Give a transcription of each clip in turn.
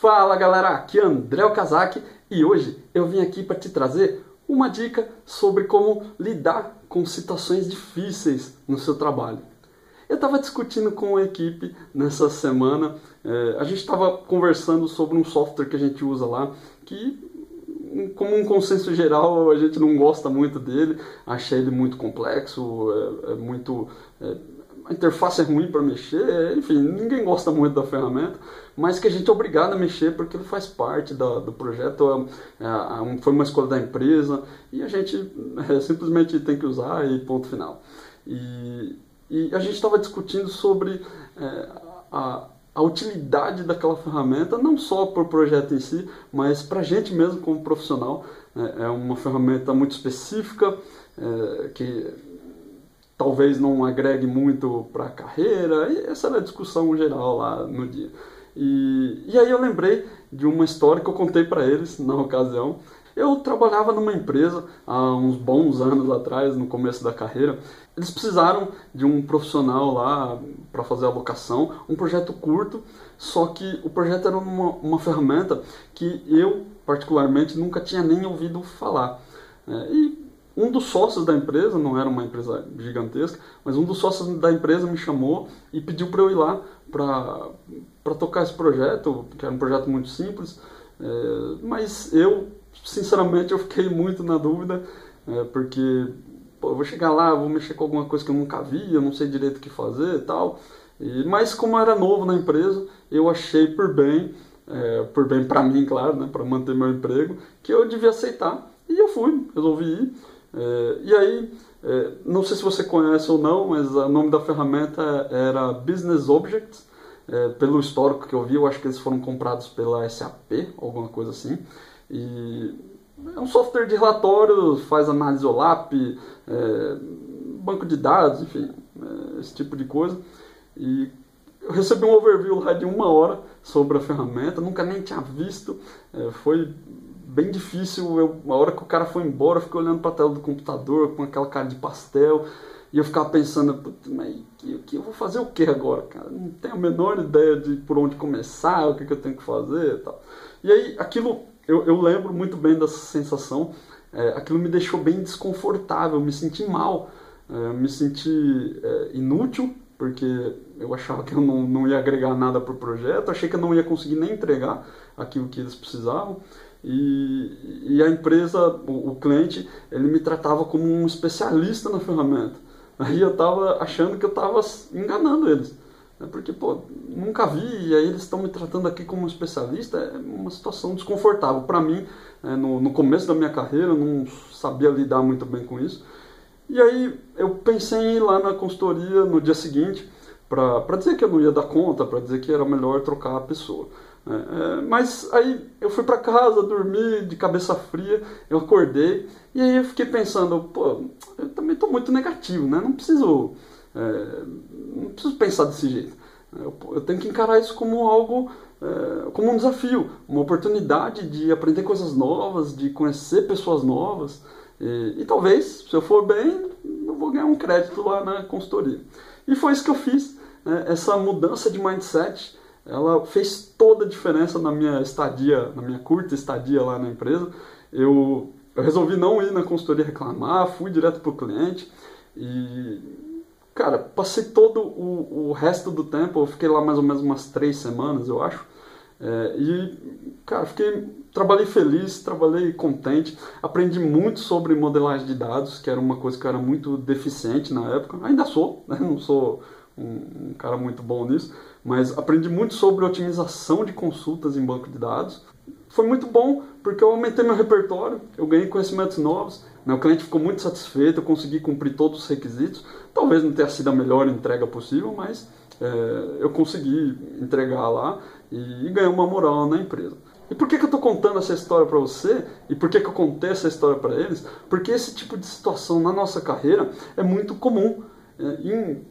Fala galera, aqui é André Okazaki e hoje eu vim aqui para te trazer uma dica sobre como lidar com situações difíceis no seu trabalho. Eu estava discutindo com a equipe nessa semana, é, a gente estava conversando sobre um software que a gente usa lá, que como um consenso geral a gente não gosta muito dele, achei ele muito complexo, é, é muito é, a interface é ruim para mexer, enfim, ninguém gosta muito da ferramenta, mas que a gente é obrigado a mexer porque ele faz parte do projeto, é, é, foi uma escolha da empresa e a gente é, simplesmente tem que usar e ponto final. E, e a gente estava discutindo sobre é, a, a utilidade daquela ferramenta, não só para o projeto em si, mas para a gente mesmo como profissional. É, é uma ferramenta muito específica, é, que talvez não agregue muito para a carreira, e essa era a discussão geral lá no dia. E, e aí eu lembrei de uma história que eu contei para eles na ocasião. Eu trabalhava numa empresa há uns bons anos atrás, no começo da carreira. Eles precisaram de um profissional lá para fazer a locação, um projeto curto, só que o projeto era uma, uma ferramenta que eu, particularmente, nunca tinha nem ouvido falar. É, e um dos sócios da empresa, não era uma empresa gigantesca, mas um dos sócios da empresa me chamou e pediu para eu ir lá para tocar esse projeto, que era um projeto muito simples, é, mas eu, sinceramente, eu fiquei muito na dúvida, é, porque pô, eu vou chegar lá, vou mexer com alguma coisa que eu nunca vi, eu não sei direito o que fazer e tal, mas como eu era novo na empresa, eu achei por bem, é, por bem para mim, claro, né, para manter meu emprego, que eu devia aceitar, e eu fui, resolvi ir, é, e aí, é, não sei se você conhece ou não, mas o nome da ferramenta era Business Objects. É, pelo histórico que eu vi, eu acho que eles foram comprados pela SAP, alguma coisa assim. E é um software de relatório, faz análise OLAP, é, banco de dados, enfim, é, esse tipo de coisa. E eu recebi um overview lá de uma hora sobre a ferramenta, nunca nem tinha visto, é, foi bem difícil. Eu, a hora que o cara foi embora, eu fiquei olhando para a tela do computador com aquela cara de pastel. E eu ficava pensando, mas que, que, eu vou fazer o que agora, cara? Não tenho a menor ideia de por onde começar, o que, que eu tenho que fazer e tal. E aí, aquilo, eu, eu lembro muito bem dessa sensação. É, aquilo me deixou bem desconfortável, me senti mal, é, me senti é, inútil, porque eu achava que eu não, não ia agregar nada para o projeto, achei que eu não ia conseguir nem entregar aquilo que eles precisavam. E, e a empresa, o, o, cliente, ele me tratava como um especialista na ferramenta. Aí eu estava achando que eu estava enganando eles. Né? Porque, pô, nunca vi, e aí eles estão me tratando aqui como um especialista, é uma situação desconfortável. Para mim, é, no, no começo da minha carreira, eu não sabia lidar muito bem com isso. E aí eu pensei em ir lá na consultoria no dia seguinte, para dizer que eu não ia dar conta, para dizer que era melhor trocar a pessoa. É, é, mas aí eu fui para casa, dormi de cabeça fria, eu acordei e aí eu fiquei pensando, pô, eu também estou muito negativo, né? Não preciso, é, não preciso pensar desse jeito. Eu, eu, tenho que encarar isso como algo, é, como um desafio, uma oportunidade de aprender coisas novas, de conhecer pessoas novas. E, e talvez, se eu for bem, eu vou ganhar um crédito lá na consultoria. E foi isso que eu fiz, né? essa mudança de mindset ela fez toda a diferença na minha estadia, na minha curta estadia lá na empresa. Eu, eu resolvi não ir na consultoria reclamar, fui direto para o cliente e, cara, passei todo o, o resto do tempo, eu fiquei lá mais ou menos umas três semanas, eu acho. É, e, cara, fiquei, trabalhei feliz, trabalhei contente, aprendi muito sobre modelagem de dados, que era uma coisa que eu era muito deficiente na época, ainda sou, né? não sou um, um cara muito bom nisso, mas aprendi muito sobre otimização de consultas em banco de dados. Foi muito bom porque eu aumentei meu repertório, eu ganhei conhecimentos novos, o cliente ficou muito satisfeito, eu consegui cumprir todos os requisitos. Talvez não tenha sido a melhor entrega possível, mas é, eu consegui entregar lá e, e ganhei uma moral na empresa. E por que, que eu estou contando essa história para você? E por que, que eu contei essa história para eles? Porque esse tipo de situação na nossa carreira é muito comum. É, em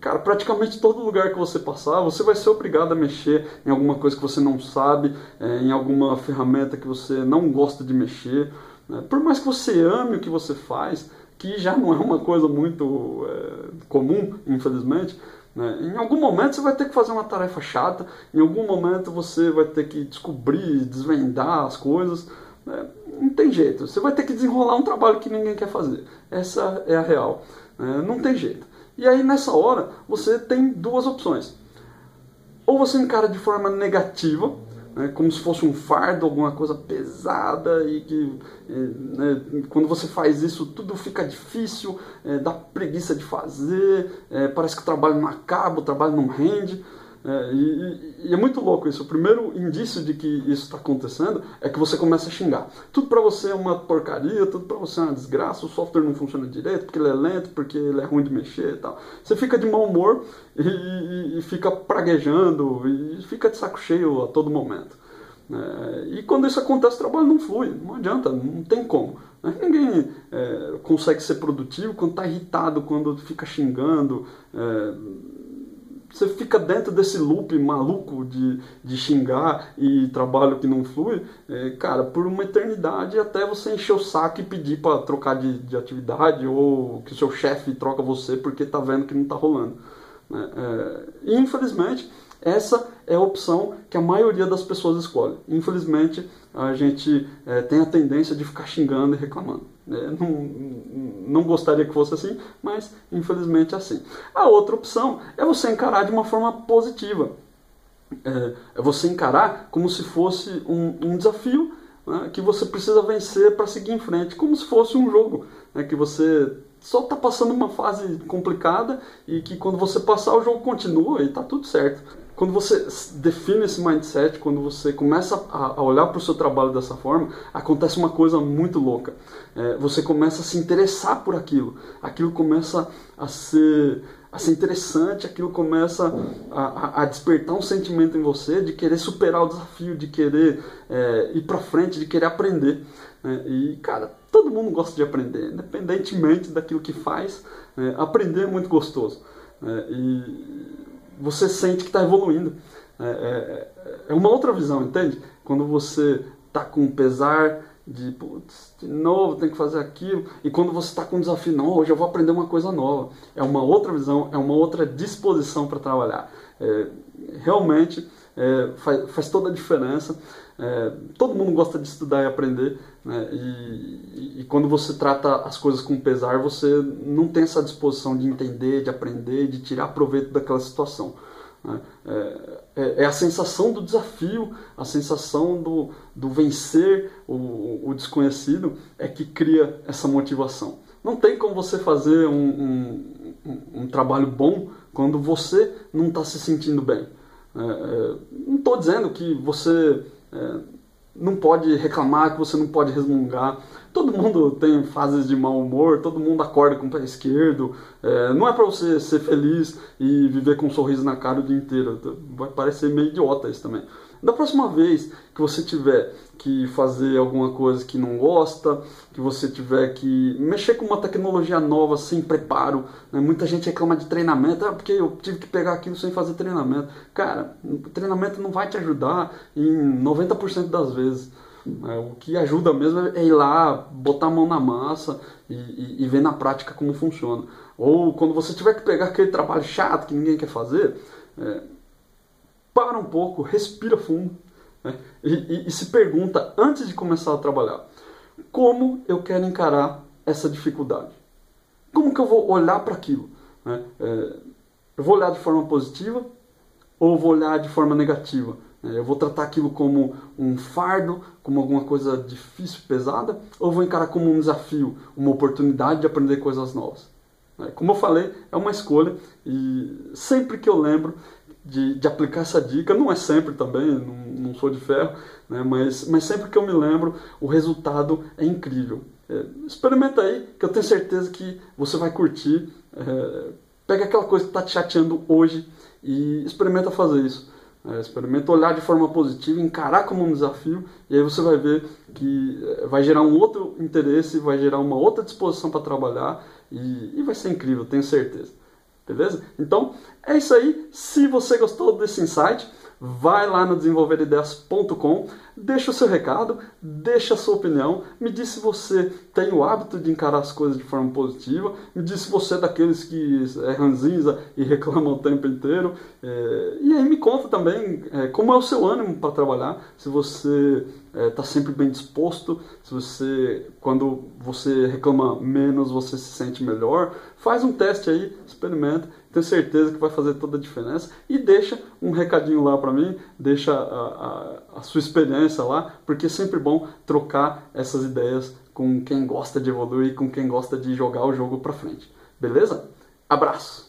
Cara, praticamente todo lugar que você passar, você vai ser obrigado a mexer em alguma coisa que você não sabe, é, em alguma ferramenta que você não gosta de mexer. Né? Por mais que você ame o que você faz, que já não é uma coisa muito é, comum, infelizmente, Né? Em algum momento você vai ter que fazer uma tarefa chata, em algum momento você vai ter que descobrir, desvendar as coisas. Né? Não tem jeito, você vai ter que desenrolar um trabalho que ninguém quer fazer. Essa é a real. Né? Não tem jeito. E aí nessa hora você tem duas opções. Ou você encara de forma negativa, né, como se fosse um fardo, alguma coisa pesada e que né, quando você faz isso tudo fica difícil, é, dá preguiça de fazer, é, parece que o trabalho não acaba, o trabalho não rende. É, e, e, é muito louco isso. O primeiro indício de que isso está acontecendo é que você começa a xingar. Tudo para você é uma porcaria, tudo para você é uma desgraça, o software não funciona direito, porque ele é lento, porque ele é ruim de mexer e tal. Você fica de mau humor e, e, e fica praguejando e fica de saco cheio a todo momento. É, e quando isso acontece, o trabalho não flui, não adianta, não tem como. Né? Ninguém é, consegue ser produtivo quando está irritado, quando fica xingando. É, você fica dentro desse loop maluco de, de xingar e trabalho que não flui, é, cara, por uma eternidade até você encher o saco e pedir para trocar de, de atividade ou que o seu chefe troca você porque tá vendo que não tá rolando. Né? É, infelizmente, essa é a opção que a maioria das pessoas escolhe. Infelizmente, a gente é, tem a tendência de ficar xingando e reclamando. É, não, não gostaria que fosse assim, mas infelizmente é assim. A outra opção é você encarar de uma forma positiva. É, é você encarar como se fosse um, um desafio né, que você precisa vencer para seguir em frente, como se fosse um jogo né, que você só está passando uma fase complicada e que quando você passar o jogo continua e está tudo certo quando você define esse mindset, quando você começa a, olhar para o seu trabalho dessa forma, acontece uma coisa muito louca. É, você começa a se interessar por aquilo. Aquilo começa a ser, a ser interessante, aquilo começa a, a, despertar um sentimento em você de querer superar o desafio, de querer é, ir para frente, de querer aprender. Né? E, cara, todo mundo gosta de aprender, independentemente daquilo que faz. É, aprender é muito gostoso. É, e você sente que está evoluindo. É, é, é, uma outra visão, entende? Quando você está com pesar de, putz, de novo tem que fazer aquilo, e quando você está com um desafio, não, hoje eu vou aprender uma coisa nova. É uma outra visão, é uma outra disposição para trabalhar. É, realmente é, faz, faz, toda a diferença. É, todo mundo gosta de estudar e aprender, né? e, e, quando você trata as coisas com pesar, você não tem essa disposição de entender, de aprender, de tirar proveito daquela situação. Né? É, é, é, a sensação do desafio, a sensação do, do vencer o, o, desconhecido é que cria essa motivação. Não tem como você fazer um, um, um trabalho bom quando você não está se sentindo bem. É, é, não estou dizendo que você é, não pode reclamar, que você não pode resmungar. Todo mundo tem fases de mau humor, todo mundo acorda com o pé esquerdo. É, não é para você ser feliz e viver com um sorriso na cara o dia inteiro. Vai parecer meio idiota isso também. Da próxima vez que você tiver que fazer alguma coisa que não gosta, que você tiver que mexer com uma tecnologia nova sem preparo, né? muita gente reclama de treinamento, ah, porque eu tive que pegar aquilo sem fazer treinamento. Cara, treinamento não vai te ajudar em 90% das vezes. É, o que ajuda mesmo é ir lá, botar a mão na massa e, e, e ver na prática como funciona. Ou quando você tiver que pegar aquele trabalho chato que ninguém quer fazer, é, para um pouco, respira fundo né? e, e, se pergunta antes de começar a trabalhar: como eu quero encarar essa dificuldade? Como que eu vou olhar para aquilo? Né? É, eu vou olhar de forma positiva ou vou olhar de forma negativa? É, eu vou tratar aquilo como um fardo, como alguma coisa difícil, pesada, ou vou encarar como um desafio, uma oportunidade de aprender coisas novas? É, como eu falei, é uma escolha e sempre que eu lembro de, de aplicar essa dica, não é sempre também, não, não sou de ferro, né, mas, mas sempre que eu me lembro, o resultado é incrível. É, experimenta aí, que eu tenho certeza que você vai curtir. É, pega aquela coisa que está te chateando hoje e experimenta fazer isso. É, experimenta olhar de forma positiva, encarar como um desafio, e aí você vai ver que é, vai gerar um outro interesse, vai gerar uma outra disposição para trabalhar, e, e vai ser incrível, tenho certeza. Beleza? Então, é isso aí. Se você gostou desse insight, vai lá no desenvolverideias.com, deixa o seu recado, deixa a sua opinião, me diz se você tem o hábito de encarar as coisas de forma positiva, me diz se você é daqueles que é ranzinza e reclama o tempo inteiro, é, e aí me conta também é, como é o seu ânimo para trabalhar, se você está é, sempre bem disposto, se você, quando você reclama menos, você se sente melhor, faz um teste aí, experimenta, tenho certeza que vai fazer toda a diferença. E deixa um recadinho lá para mim, deixa a, a, a, sua experiência lá, porque é sempre bom trocar essas ideias com quem gosta de evoluir, com quem gosta de jogar o jogo para frente. Beleza? Abraço!